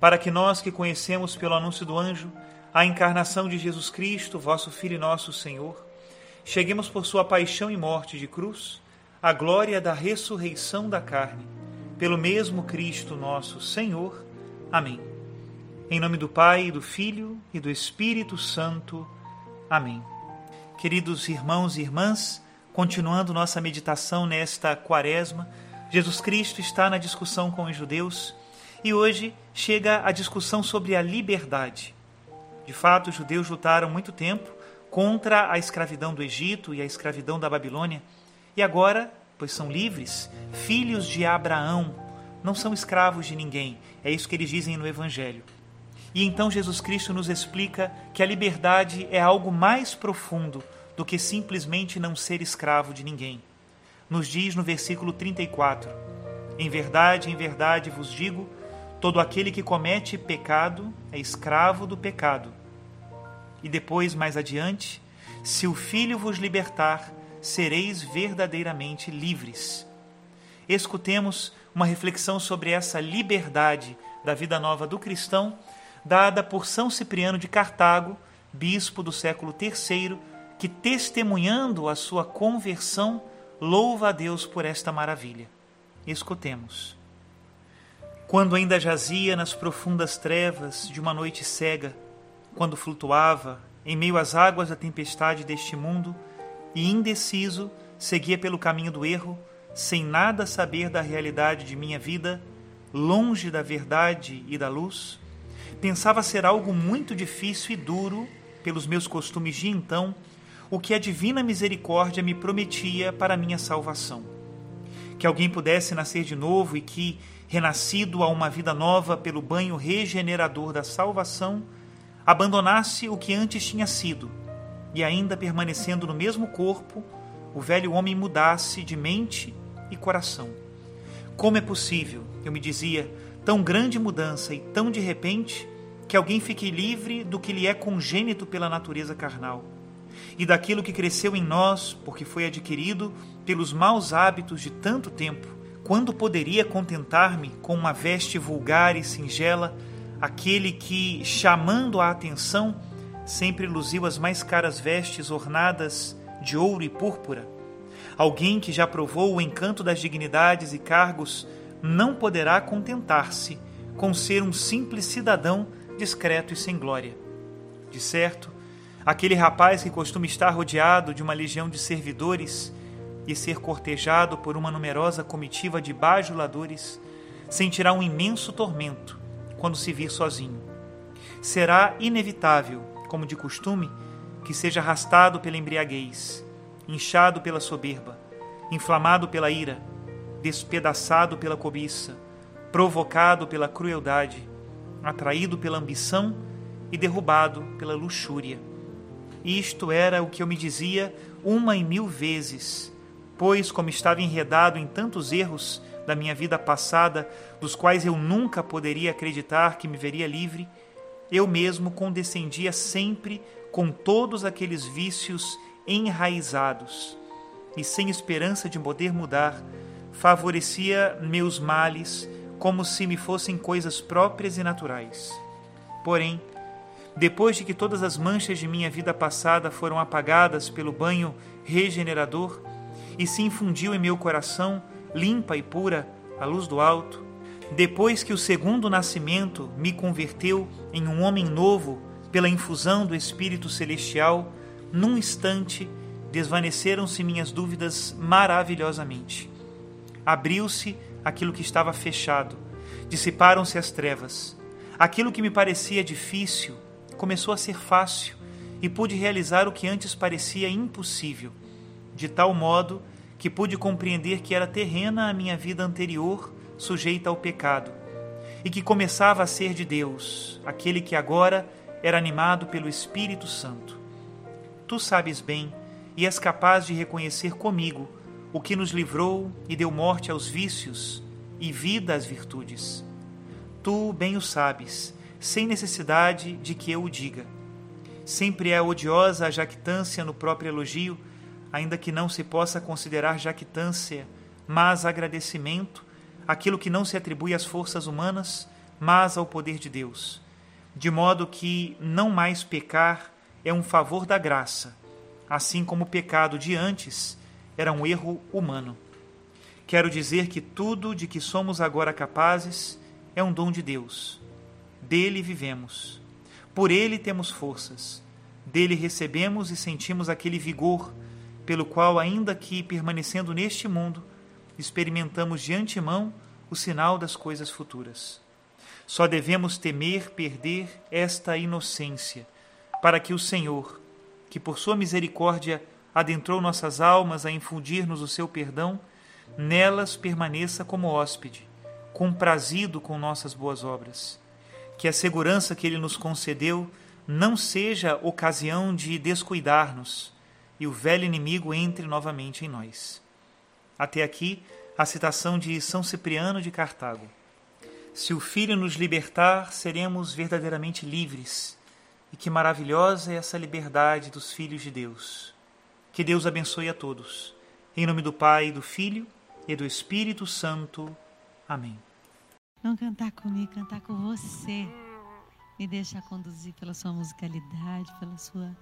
para que nós que conhecemos pelo anúncio do anjo a encarnação de Jesus Cristo, vosso Filho e nosso Senhor, cheguemos por sua paixão e morte de cruz à glória da ressurreição da carne, pelo mesmo Cristo nosso Senhor. Amém. Em nome do Pai, do Filho e do Espírito Santo. Amém. Queridos irmãos e irmãs, continuando nossa meditação nesta quaresma, Jesus Cristo está na discussão com os judeus e hoje chega a discussão sobre a liberdade. De fato, os judeus lutaram muito tempo contra a escravidão do Egito e a escravidão da Babilônia, e agora, pois são livres, filhos de Abraão, não são escravos de ninguém. É isso que eles dizem no Evangelho. E então Jesus Cristo nos explica que a liberdade é algo mais profundo do que simplesmente não ser escravo de ninguém. Nos diz no versículo 34: Em verdade, em verdade vos digo Todo aquele que comete pecado é escravo do pecado. E depois, mais adiante, se o Filho vos libertar, sereis verdadeiramente livres. Escutemos uma reflexão sobre essa liberdade da vida nova do cristão, dada por São Cipriano de Cartago, bispo do século III, que, testemunhando a sua conversão, louva a Deus por esta maravilha. Escutemos. Quando ainda jazia nas profundas trevas de uma noite cega, quando flutuava em meio às águas da tempestade deste mundo e indeciso seguia pelo caminho do erro, sem nada saber da realidade de minha vida, longe da verdade e da luz, pensava ser algo muito difícil e duro, pelos meus costumes de então, o que a divina misericórdia me prometia para minha salvação. Que alguém pudesse nascer de novo e que, renascido a uma vida nova pelo banho regenerador da salvação, abandonasse o que antes tinha sido e, ainda permanecendo no mesmo corpo, o velho homem mudasse de mente e coração. Como é possível, eu me dizia, tão grande mudança e tão de repente que alguém fique livre do que lhe é congênito pela natureza carnal e daquilo que cresceu em nós porque foi adquirido pelos maus hábitos de tanto tempo quando poderia contentar-me com uma veste vulgar e singela, aquele que, chamando a atenção, sempre luziu as mais caras vestes ornadas de ouro e púrpura? Alguém que já provou o encanto das dignidades e cargos não poderá contentar-se com ser um simples cidadão discreto e sem glória. De certo, aquele rapaz que costuma estar rodeado de uma legião de servidores e ser cortejado por uma numerosa comitiva de bajuladores, sentirá um imenso tormento quando se vir sozinho. Será inevitável, como de costume, que seja arrastado pela embriaguez, inchado pela soberba, inflamado pela ira, despedaçado pela cobiça, provocado pela crueldade, atraído pela ambição e derrubado pela luxúria. Isto era o que eu me dizia uma e mil vezes Pois, como estava enredado em tantos erros da minha vida passada, dos quais eu nunca poderia acreditar que me veria livre, eu mesmo condescendia sempre com todos aqueles vícios enraizados e sem esperança de poder mudar, favorecia meus males como se me fossem coisas próprias e naturais. Porém, depois de que todas as manchas de minha vida passada foram apagadas pelo banho regenerador e se infundiu em meu coração, limpa e pura, a luz do alto, depois que o segundo nascimento me converteu em um homem novo pela infusão do Espírito Celestial, num instante desvaneceram-se minhas dúvidas maravilhosamente. Abriu-se aquilo que estava fechado, dissiparam-se as trevas. Aquilo que me parecia difícil começou a ser fácil e pude realizar o que antes parecia impossível, de tal modo que pude compreender que era terrena a minha vida anterior, sujeita ao pecado, e que começava a ser de Deus, aquele que agora era animado pelo Espírito Santo. Tu sabes bem e és capaz de reconhecer comigo o que nos livrou e deu morte aos vícios e vida às virtudes. Tu bem o sabes, sem necessidade de que eu o diga. Sempre é odiosa a jactância no próprio elogio, ainda que não se possa considerar jactância, mas agradecimento, aquilo que não se atribui às forças humanas, mas ao poder de Deus. De modo que não mais pecar é um favor da graça, assim como o pecado de antes era um erro humano. Quero dizer que tudo de que somos agora capazes é um dom de Deus. Dele vivemos. Por ele temos forças. Dele recebemos e sentimos aquele vigor pelo qual, ainda que permanecendo neste mundo, experimentamos de antemão o sinal das coisas futuras. Só devemos temer perder esta inocência, para que o Senhor, que por sua misericórdia adentrou nossas almas a infundir-nos o seu perdão, nelas permaneça como hóspede, comprazido com nossas boas obras. Que a segurança que ele nos concedeu não seja ocasião de descuidar-nos e o velho inimigo entre novamente em nós. Até aqui, a citação de São Cipriano de Cartago. Se o Filho nos libertar, seremos verdadeiramente livres e que maravilhosa é essa liberdade dos filhos de Deus. Que Deus abençoe a todos. Em nome do Pai, do Filho e do Espírito Santo. Amém. Não cantar comigo, cantar com você. Me deixar conduzir pela sua musicalidade, pela sua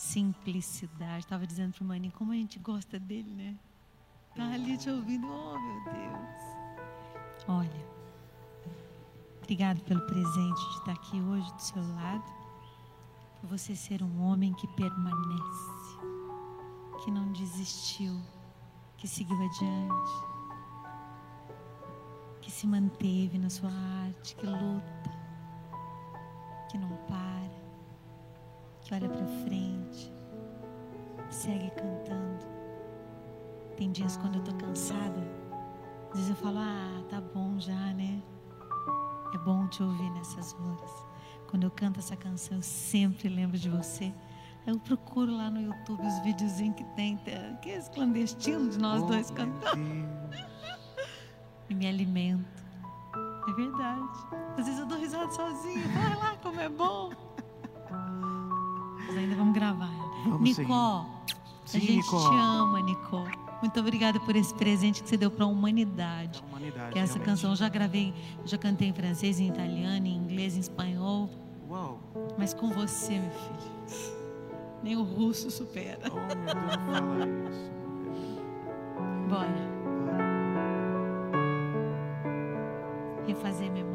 simplicidade. Estava dizendo para o Maninho como a gente gosta dele, né? Tá ali te ouvindo, oh meu Deus. Olha, obrigado pelo presente de estar aqui hoje do seu lado por você ser um homem que permanece, que não desistiu, que seguiu adiante, que se manteve na sua arte, que luta, que não para, que olha para frente, segue cantando. Tem dias quando eu tô cansada, às vezes eu falo, ah, tá bom já, né? É bom te ouvir nessas horas. Quando eu canto essa canção, eu sempre lembro de você. Eu procuro lá no YouTube os videozinhos que tem, que é esse clandestino de nós oh, dois cantando. e me alimento. É verdade. Às vezes eu dou risada sozinha. Vai lá como é bom. Mas ainda vamos gravar. Vamos Nicó, a gente Nicó. te ama, Nicó. Muito obrigada por esse presente que você deu para a humanidade. humanidade. Que essa realmente. canção eu já gravei, já cantei em francês, em italiano, em inglês, em espanhol. Uau. Mas com você, meu filho, nem o russo supera. Oh, meu Deus, fala isso. Bora. Refazer memórias.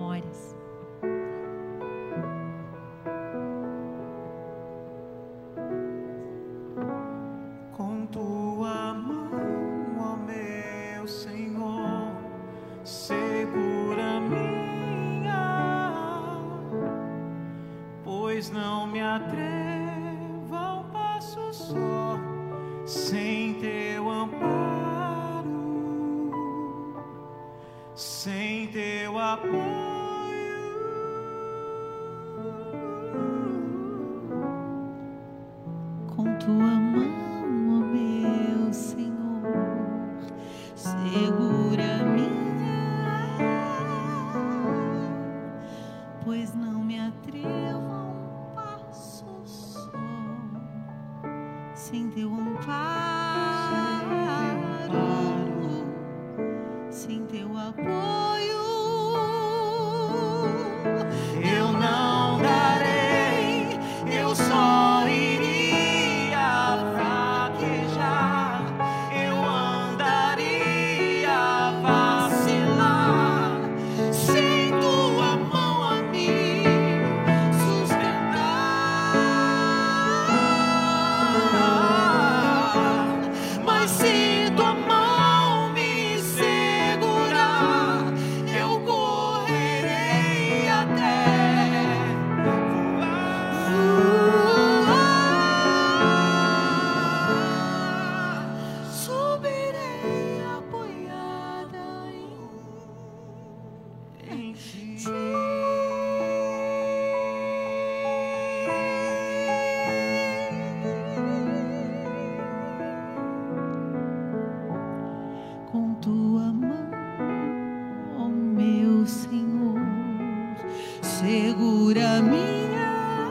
segura minha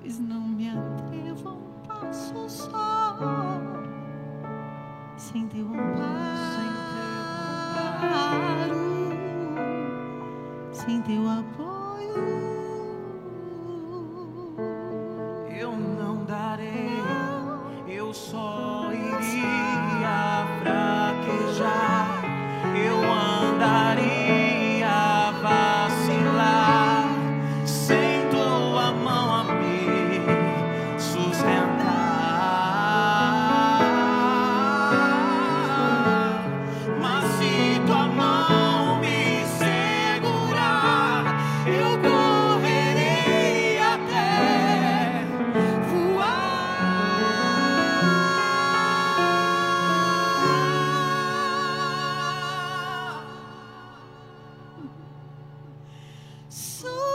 pois não me atrevo um passo só sem teu amparo, sem teu apoio. So